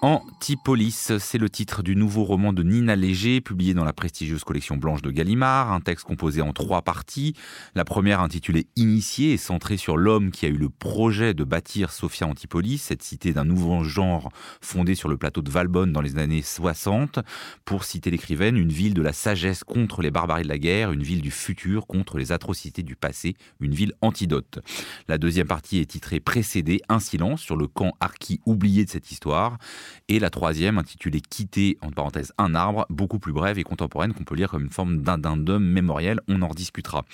Antipolis, c'est le titre du nouveau roman de Nina Léger, publié dans la prestigieuse collection Blanche de Gallimard, un texte composé en trois parties. La première intitulée Initié est centrée sur l'homme qui a eu le projet de bâtir Sophia Antipolis, cette cité d'un nouveau genre fondée sur le plateau de Valbonne dans les années 60. Pour citer l'écrivaine, une ville de la sagesse contre les barbaries de la guerre, une ville du futur contre les atrocités du passé, une ville antidote. La deuxième partie est titrée Précédé, un silence sur le camp archi oublié de cette histoire. Et la troisième, intitulée Quitter, en parenthèse, un arbre, beaucoup plus brève et contemporaine, qu'on peut lire comme une forme d'addendum mémoriel. On en rediscutera.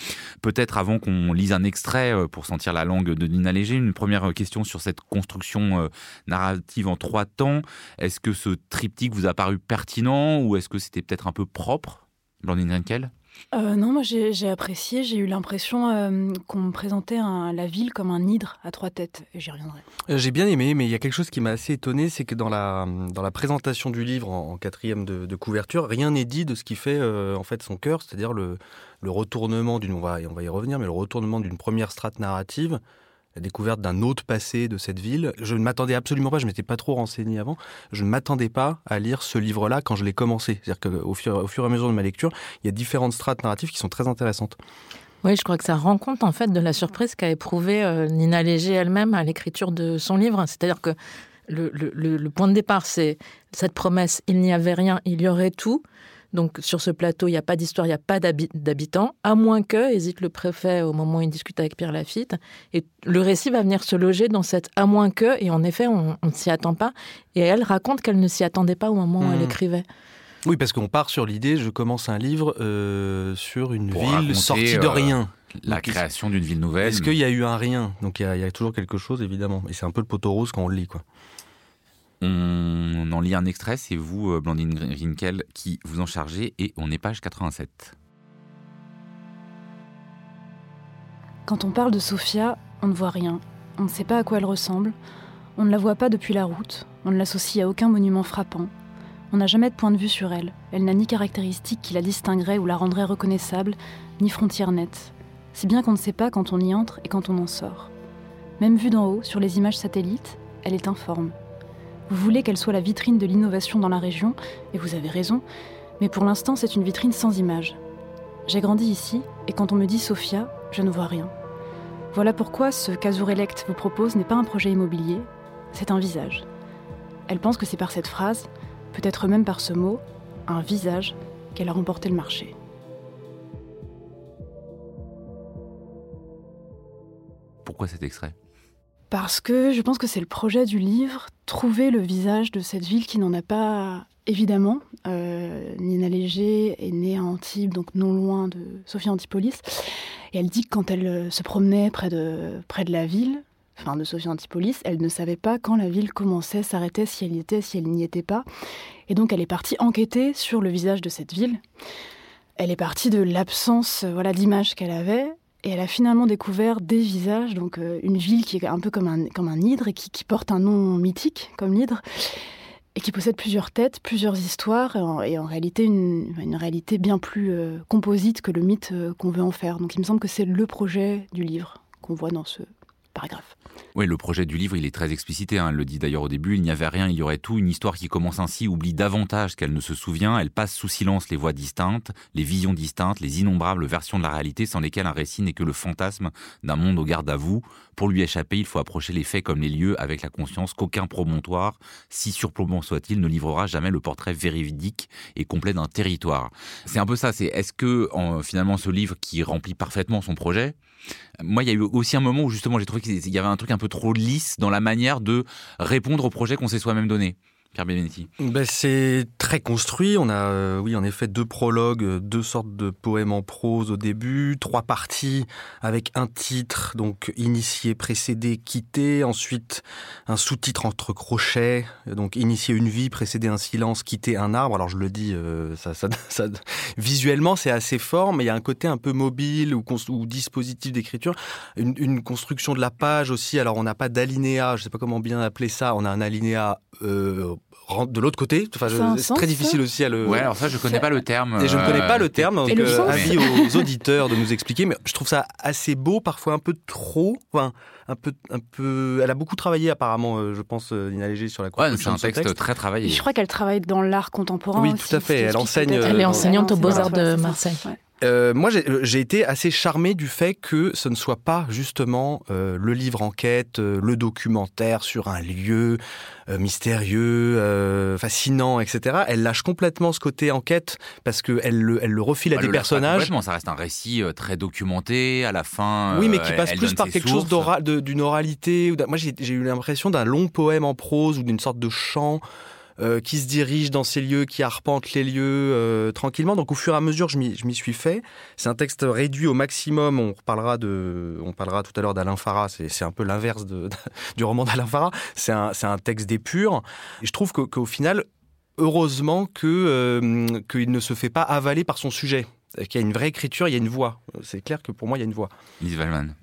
Peut-être avant qu'on lise un extrait euh, pour sentir la langue de Nina Léger, une première question sur cette construction euh, narrative en trois temps. Est-ce que ce triptyque vous a paru pertinent ou est-ce que c'était peut-être un peu propre, Blandine Renkel euh, non, moi j'ai apprécié. J'ai eu l'impression euh, qu'on me présentait la ville comme un hydre à trois têtes. J'y reviendrai. Euh, j'ai bien aimé, mais il y a quelque chose qui m'a assez étonné, c'est que dans la, dans la présentation du livre en, quatrième de, couverture, rien n'est dit de ce qui fait en fait son cœur, c'est-à-dire le, le retournement d'une, on va, on va y revenir, mais le retournement d'une première strate narrative la découverte d'un autre passé de cette ville. Je ne m'attendais absolument pas, je m'étais pas trop renseigné avant, je ne m'attendais pas à lire ce livre-là quand je l'ai commencé. C'est-à-dire qu'au fur, au fur et à mesure de ma lecture, il y a différentes strates narratives qui sont très intéressantes. Oui, je crois que ça rend compte en fait de la surprise qu'a éprouvée euh, Nina Léger elle-même à l'écriture de son livre. C'est-à-dire que le, le point de départ, c'est cette promesse, il n'y avait rien, il y aurait tout. Donc sur ce plateau, il n'y a pas d'histoire, il n'y a pas d'habitants, à moins que, hésite le préfet au moment où il discute avec Pierre Lafitte. Et le récit va venir se loger dans cette à moins que, et en effet, on ne s'y attend pas. Et elle raconte qu'elle ne s'y attendait pas au moment où elle mmh. écrivait. Oui, parce qu'on part sur l'idée, je commence un livre euh, sur une ville sortie de euh, rien. la création d'une ville nouvelle. Est-ce qu'il y a eu un rien? Donc il y, y, a toujours quelque chose, évidemment. Et c'est un peu le poteau rose quand on le lit, quoi. On en lit un extrait, c'est vous, euh, Blandine Rinkel, qui vous en chargez, et on est page 87. Quand on parle de Sophia, on ne voit rien. On ne sait pas à quoi elle ressemble. On ne la voit pas depuis la route. On ne l'associe à aucun monument frappant. On n'a jamais de point de vue sur elle. Elle n'a ni caractéristiques qui la distingueraient ou la rendraient reconnaissable, ni frontières nettes. Si bien qu'on ne sait pas quand on y entre et quand on en sort. Même vue d'en haut, sur les images satellites, elle est informe. Vous voulez qu'elle soit la vitrine de l'innovation dans la région, et vous avez raison, mais pour l'instant c'est une vitrine sans image. J'ai grandi ici, et quand on me dit Sophia, je ne vois rien. Voilà pourquoi ce qu'Azurelect vous propose n'est pas un projet immobilier, c'est un visage. Elle pense que c'est par cette phrase, peut-être même par ce mot, un visage, qu'elle a remporté le marché. Pourquoi cet extrait? Parce que je pense que c'est le projet du livre, trouver le visage de cette ville qui n'en a pas évidemment. Euh, Nina Léger est née à Antibes, donc non loin de Sophie Antipolis. Et elle dit que quand elle euh, se promenait près de, près de la ville, enfin de Sophie Antipolis, elle ne savait pas quand la ville commençait, s'arrêtait, si elle y était, si elle n'y était pas. Et donc elle est partie enquêter sur le visage de cette ville. Elle est partie de l'absence euh, voilà, d'image qu'elle avait et elle a finalement découvert des visages, donc euh, une ville qui est un peu comme un, hydre et qui, porte un nom mythique comme l'hydre et qui possède plusieurs têtes, plusieurs histoires, et en, réalité une, une, réalité bien plus euh, composite que le mythe euh, qu'on veut en faire. Donc il me semble que c'est le projet du livre qu'on voit dans ce paragraphe. Oui, le projet du livre, il est très explicité. Hein. Elle le dit d'ailleurs au début. Il n'y avait rien, il y aurait tout. Une histoire qui commence ainsi oublie davantage qu'elle ne se souvient. Elle passe sous silence les voix distinctes, les visions distinctes, les innombrables versions de la réalité sans lesquelles un récit n'est que le fantasme d'un monde au garde à vous. Pour lui échapper, il faut approcher les faits comme les lieux avec la conscience qu'aucun promontoire, si surplombant soit-il, ne livrera jamais le portrait véridique et complet d'un territoire. C'est un peu ça. C'est est-ce que finalement ce livre qui remplit parfaitement son projet, moi, il y a eu aussi un moment où justement j'ai trouvé qu'il y avait un truc un peu trop lisse dans la manière de répondre au projet qu'on s'est soi-même donné. Ben, c'est très construit. On a, euh, oui, en effet, deux prologues, euh, deux sortes de poèmes en prose au début, trois parties avec un titre, donc initié, précédé, quitté. Ensuite, un sous-titre entre crochets, donc initier une vie, précéder un silence, quitter un arbre. Alors, je le dis, euh, visuellement, c'est assez fort, mais il y a un côté un peu mobile ou, dispositif d'écriture. Une, construction de la page aussi. Alors, on n'a pas d'alinéa, je sais pas comment bien appeler ça. On a un alinéa de l'autre côté. Enfin, c'est très difficile aussi à le. Ouais, alors ça, je connais pas le terme. Et je ne connais pas le terme, donc euh, avis aux auditeurs de nous expliquer. Mais je trouve ça assez beau, parfois un peu trop. Enfin, un peu, un peu. Elle a beaucoup travaillé apparemment, euh, je pense, euh, Nina Léger sur la ouais, c'est un texte, très travaillé. Je crois qu'elle travaille dans l'art contemporain. Oui, tout à fait. Elle enseigne. Elle est enseignante aux Beaux Arts de Marseille. Euh, moi, j'ai été assez charmé du fait que ce ne soit pas justement euh, le livre enquête, euh, le documentaire sur un lieu mystérieux, fascinant, etc. Elle lâche complètement ce côté enquête parce qu'elle le, elle le refile à des personnages. ça reste un récit très documenté à la fin. Oui, mais qui passe plus par quelque chose d'une oralité. Moi, j'ai eu l'impression d'un long poème en prose ou d'une sorte de chant. Euh, qui se dirige dans ces lieux, qui arpente les lieux euh, tranquillement. Donc au fur et à mesure, je m'y suis fait. C'est un texte réduit au maximum. On parlera de, on parlera tout à l'heure d'Alain Farah. C'est un peu l'inverse du roman d'Alain Farah. C'est un, texte d'épure. Je trouve qu'au final, heureusement euh, qu'il ne se fait pas avaler par son sujet. Qu'il y a une vraie écriture, il y a une voix. C'est clair que pour moi, il y a une voix. Lise Wallman.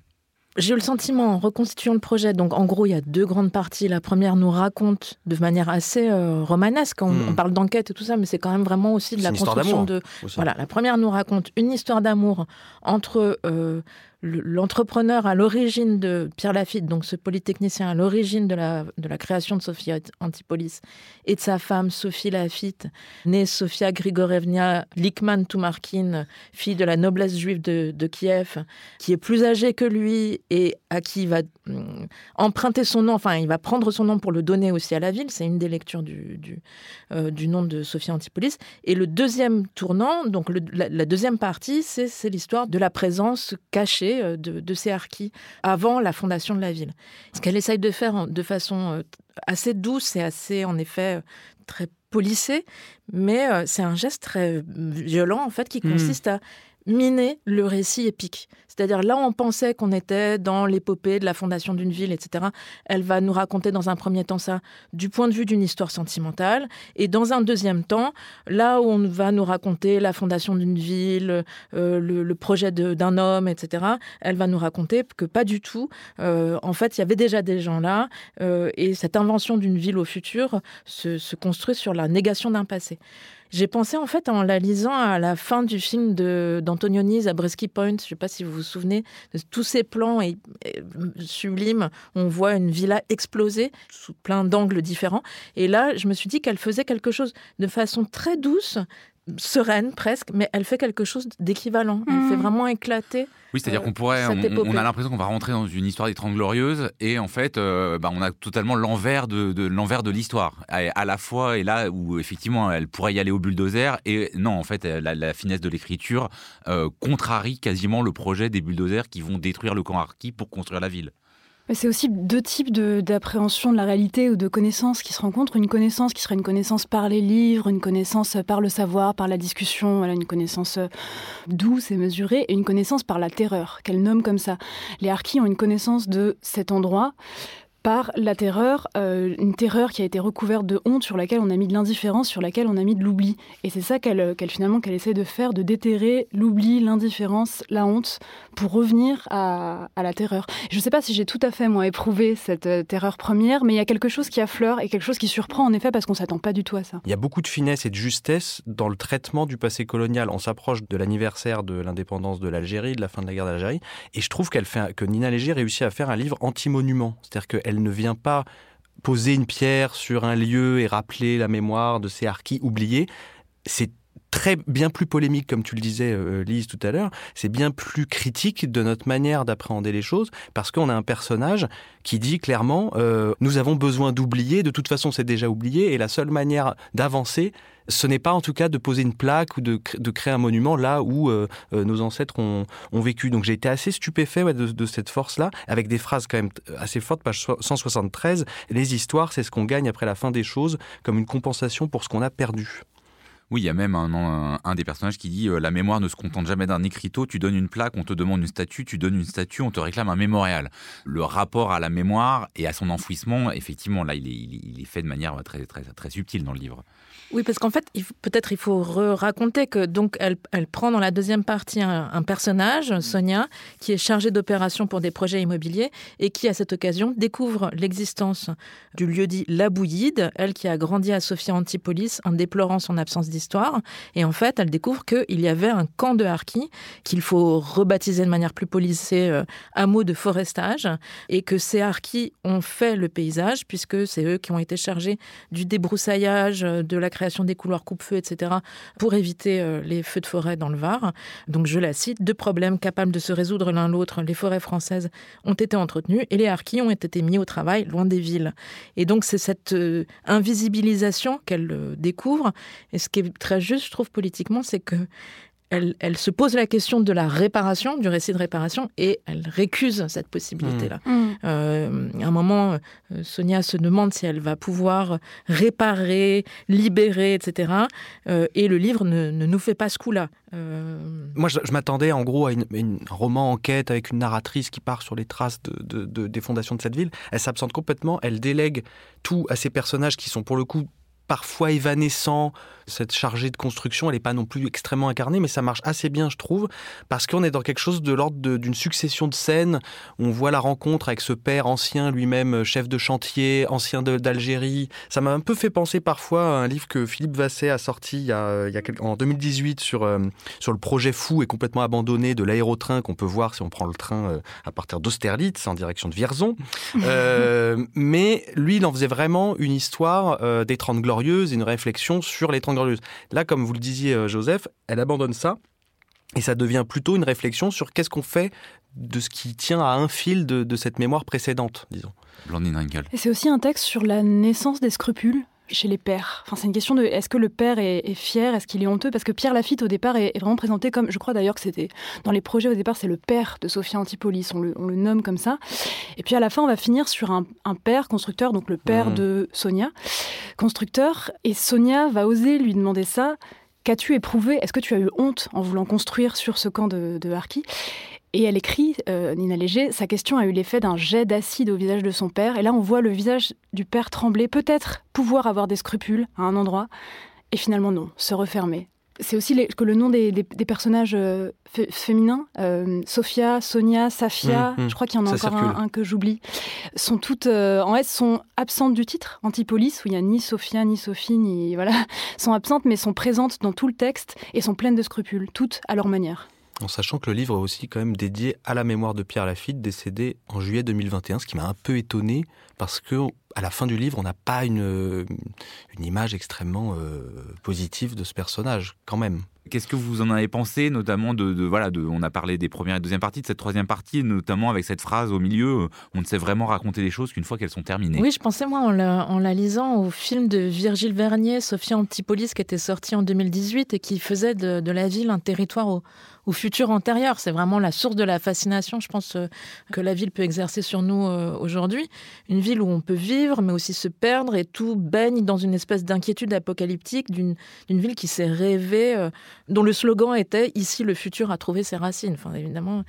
J'ai eu le sentiment, en reconstituant le projet, donc en gros, il y a deux grandes parties. La première nous raconte de manière assez euh, romanesque, on, hmm. on parle d'enquête et tout ça, mais c'est quand même vraiment aussi de la construction de... Voilà, la première nous raconte une histoire d'amour entre euh, l'entrepreneur à l'origine de Pierre Lafitte, donc ce polytechnicien à l'origine de la, création de Sophie Antipolis, et de sa femme Sophie Lafitte, née Sofia Grigorevna Likman Toumarkin, fille de la noblesse juive de, Kiev, qui est plus âgée que lui et à qui il va hum, emprunter son nom, enfin il va prendre son nom pour le donner aussi à la ville, c'est une des lectures du, du, euh, nom de Sophie Antipolis. Et le deuxième tournant, donc la deuxième partie, c'est l'histoire de la présence cachée euh, de, ces harkis avant la fondation de la ville. Ce qu'elle essaye de faire de façon euh, assez douce et assez, en effet, euh, très polissée, mais c'est un geste très violent, en fait, qui hmm. consiste à miner le récit épique. C'est-à-dire là, on pensait qu'on était dans l'épopée de la fondation d'une ville, etc. Elle va nous raconter dans un premier temps ça du point de vue d'une histoire sentimentale, et dans un deuxième temps, là où on va nous raconter la fondation d'une ville, euh, le, projet d'un homme, etc. Elle va nous raconter que pas du tout. Euh, en fait, il y avait déjà des gens là, euh, et cette invention d'une ville au futur se construit sur la négation d'un passé. J'ai pensé en fait en la lisant à la fin du film d'Antonioni, Zabriskie Point. Je ne sais pas si vous vous souvenez de tous ces plans et, sublimes. On voit une villa exploser sous plein d'angles différents. Et là, je me suis dit qu'elle faisait quelque chose de façon très douce, sereine presque, mais elle fait quelque chose d'équivalent. Elle fait mmh. vraiment éclater. Oui, c'est-à-dire euh, qu'on pourrait, on, a l'impression qu'on va rentrer dans une histoire des Trente Glorieuses et en fait, euh, bah, on a totalement l'envers de, l'envers de l'histoire. À, la fois, et là où effectivement, elle pourrait y aller au bulldozer et non, en fait, la, finesse de l'écriture euh, contrarie quasiment le projet des bulldozers qui vont détruire le camp Arki pour construire la ville. C'est aussi deux types d'appréhension de, la réalité ou de connaissances qui se rencontrent. Une connaissance qui serait une connaissance par les livres, une connaissance par le savoir, par la discussion, une connaissance euh, douce et mesurée, et une connaissance par la terreur, qu'elle nomme comme ça. Les Harkis ont une connaissance de cet endroit par la terreur, euh, une terreur qui a été recouverte de honte, sur laquelle on a mis de l'indifférence, sur laquelle on a mis de l'oubli. Et c'est ça qu'elle finalement qu'elle essaie de faire, de déterrer l'oubli, l'indifférence, la honte, pour revenir à, la terreur. Je ne sais pas si j'ai tout à fait moi éprouvé cette euh, terreur première, mais il y a quelque chose qui affleure et quelque chose qui surprend en effet parce qu'on s'attend pas du tout à ça. Il y a beaucoup de finesse et de justesse dans le traitement du passé colonial. On s'approche de l'anniversaire de l'indépendance de l'Algérie, de la fin de la guerre d'Algérie, et je trouve qu'elle fait que Nina Léger réussit à faire un livre anti-monument, c'est-à-dire qu'elle elle ne vient pas poser une pierre sur un lieu et rappeler la mémoire de ces harkis oubliés. Très bien plus polémique, comme tu le disais, euh, Lise, tout à l'heure. C'est bien plus critique de notre manière d'appréhender les choses, parce qu'on a un personnage qui dit clairement euh, nous avons besoin d'oublier. De toute façon, c'est déjà oublié, et la seule manière d'avancer, ce n'est pas en tout cas de poser une plaque ou de, créer un monument là où euh, euh, nos ancêtres ont, vécu. Donc j'ai été assez stupéfait de, cette force-là, avec des phrases quand même assez fortes, page 173. Les histoires, c'est ce qu'on gagne après la fin des choses, comme une compensation pour ce qu'on a perdu. Oui, il y a même un, un, des personnages qui dit La mémoire ne se contente jamais d'un écriteau, tu donnes une plaque, on te demande une statue, tu donnes une statue, on te réclame un mémorial. Le rapport à la mémoire et à son enfouissement, effectivement, là, il est, il est fait de manière très, très, très subtile dans le livre. Oui, parce qu'en fait, peut-être il faut raconter que donc elle, elle, prend dans la deuxième partie un, personnage, Sonia, qui est chargée d'opérations pour des projets immobiliers et qui, à cette occasion, découvre l'existence du lieu dit La Bouillide, elle qui a grandi à Sophia Antipolis en déplorant son absence Et en fait, elle découvre qu'il y avait un camp de harkis qu'il faut rebaptiser de manière plus policée euh, hameau de forestage et que ces harkis ont fait le paysage puisque c'est eux qui ont été chargés du débroussaillage, de la création des couloirs coupe-feu, etc., pour éviter euh, les feux de forêt dans le Var. Donc je la cite, deux problèmes capables de se résoudre l'un l'autre, les forêts françaises ont été entretenues et les harkis ont été mis au travail loin des villes. Et donc c'est cette euh, invisibilisation qu'elle euh, découvre. Et ce qui est très juste, je trouve, politiquement, c'est que elle, se pose la question de la réparation, du récit de réparation, et elle récuse cette possibilité-là. Mmh. Mmh. Euh, à un moment, euh, Sonia se demande si elle va pouvoir réparer, libérer, etc. Euh, et le livre ne, nous fait pas ce coup-là. Moi, je, m'attendais en gros à un roman enquête avec une narratrice qui part sur les traces de, des fondations de cette ville. Elle s'absente complètement, elle délègue tout à ces personnages qui sont pour le coup parfois évanescent. Cette chargée de construction, elle n'est pas non plus extrêmement incarnée, mais ça marche assez bien, je trouve, parce qu'on est dans quelque chose de l'ordre d'une succession de scènes. On voit la rencontre avec ce père ancien, lui-même chef de chantier, ancien d'Algérie. Ça m'a un peu fait penser parfois à un livre que Philippe Vasset a sorti il y a, il y a en 2018 sur, euh, sur le projet fou et complètement abandonné de l'aérotrain qu'on peut voir si on prend le train euh, à partir d'Austerlitz en direction de Vierzon. Euh, mais lui, il en faisait vraiment une histoire des Trente Glorieuses et une réflexion sur les Trente Glorieuses. Là, comme vous le disiez, euh, Joseph, elle abandonne ça et ça devient plutôt une réflexion sur qu'est-ce qu'on fait de ce qui tient à un fil de, cette mémoire précédente, disons. Blandine Et c'est aussi un texte sur la naissance des scrupules chez les pères Enfin, c'est une question de est-ce que le père est, fier, est-ce qu'il est honteux? Parce que Pierre Lafitte, au départ, est, vraiment présenté comme, je crois d'ailleurs que c'était dans les projets au départ, c'est le père de Sophia Antipolis, on le, nomme comme ça. Et puis à la fin, on va finir sur un, père constructeur, donc le père mmh. de Sonia, constructeur. Et Sonia va oser lui demander ça. Qu'as-tu éprouvé? Est-ce que tu as eu honte en voulant construire sur ce camp de, de Harki? Et elle écrit, euh, Nina Léger, sa question a eu l'effet d'un jet d'acide au visage de son père. Et là, on voit le visage du père trembler, peut-être pouvoir avoir des scrupules à un endroit, et finalement non, se refermer. C'est aussi que le nom des, personnages euh, féminins, euh, Sophia, Sonia, Safia, mmh, mmh. je crois qu'il y en a encore un, que j'oublie, sont toutes en S sont absentes du titre. Antipolis, où il n'y a ni Sophia, ni Sophie, ni voilà, sont absentes, mais sont présentes dans tout le texte et sont pleines de scrupules, toutes à leur manière. En sachant que le livre est aussi quand même dédié à la mémoire de Pierre Lafitte, décédé en juillet 2021, ce qui m'a un peu étonné parce que à la fin du livre, on n'a pas une, une image extrêmement euh, positive de ce personnage, quand même. Qu'est-ce que vous en avez pensé, notamment de, voilà, de, on a parlé des premières et deuxième parties, de cette troisième partie, notamment avec cette phrase au milieu, on ne sait vraiment raconter les choses qu'une fois qu'elles sont terminées. Oui, je pensais moi en la, en la, lisant au film de Virgile Vernier, Sophia Antipolis, qui était sorti en 2018 et qui faisait de, de la ville un territoire au, au futur antérieur. C'est vraiment la source de la fascination, je pense, euh, que la ville peut exercer sur nous euh, aujourd'hui. Une ville où on peut vivre, mais aussi se perdre, et tout baigne dans une espèce d'inquiétude apocalyptique d'une ville qui s'est rêvée, euh, dont le slogan était Ici, le futur a trouvé ses racines. Enfin, évidemment,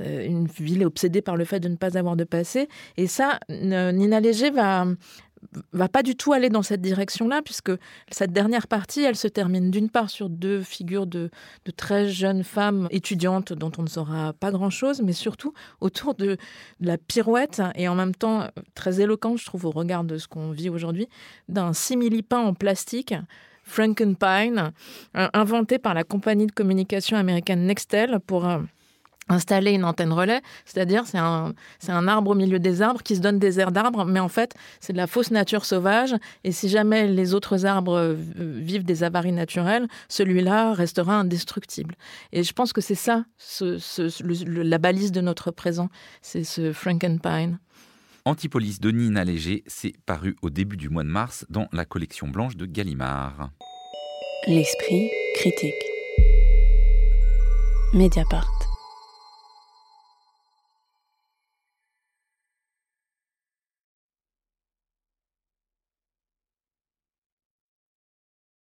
une ville obsédée par le fait de ne pas avoir de passé. Et ça, Nina Léger va, va pas du tout aller dans cette direction-là, puisque cette dernière partie, elle se termine d'une part sur deux figures de, de, très jeunes femmes étudiantes dont on ne saura pas grand-chose, mais surtout autour de, la pirouette et en même temps très éloquente, je trouve, au regard de ce qu'on vit aujourd'hui, d'un simili-pain en plastique Frankenpine, inventé par la compagnie de communication américaine Nextel pour euh, installer une antenne relais, c'est-à-dire c'est un, c'est un arbre au milieu des arbres qui se donne des airs d'arbres, mais en fait c'est de la fausse nature sauvage, et si jamais les autres arbres euh, vivent des avaries naturelles, celui-là restera indestructible. Et je pense que c'est ça, la balise de notre présent, c'est ce Frankenpine. Antipolis de Nina Léger, c'est paru au début du mois de mars dans la collection blanche de Gallimard. L'esprit critique. Mediapart.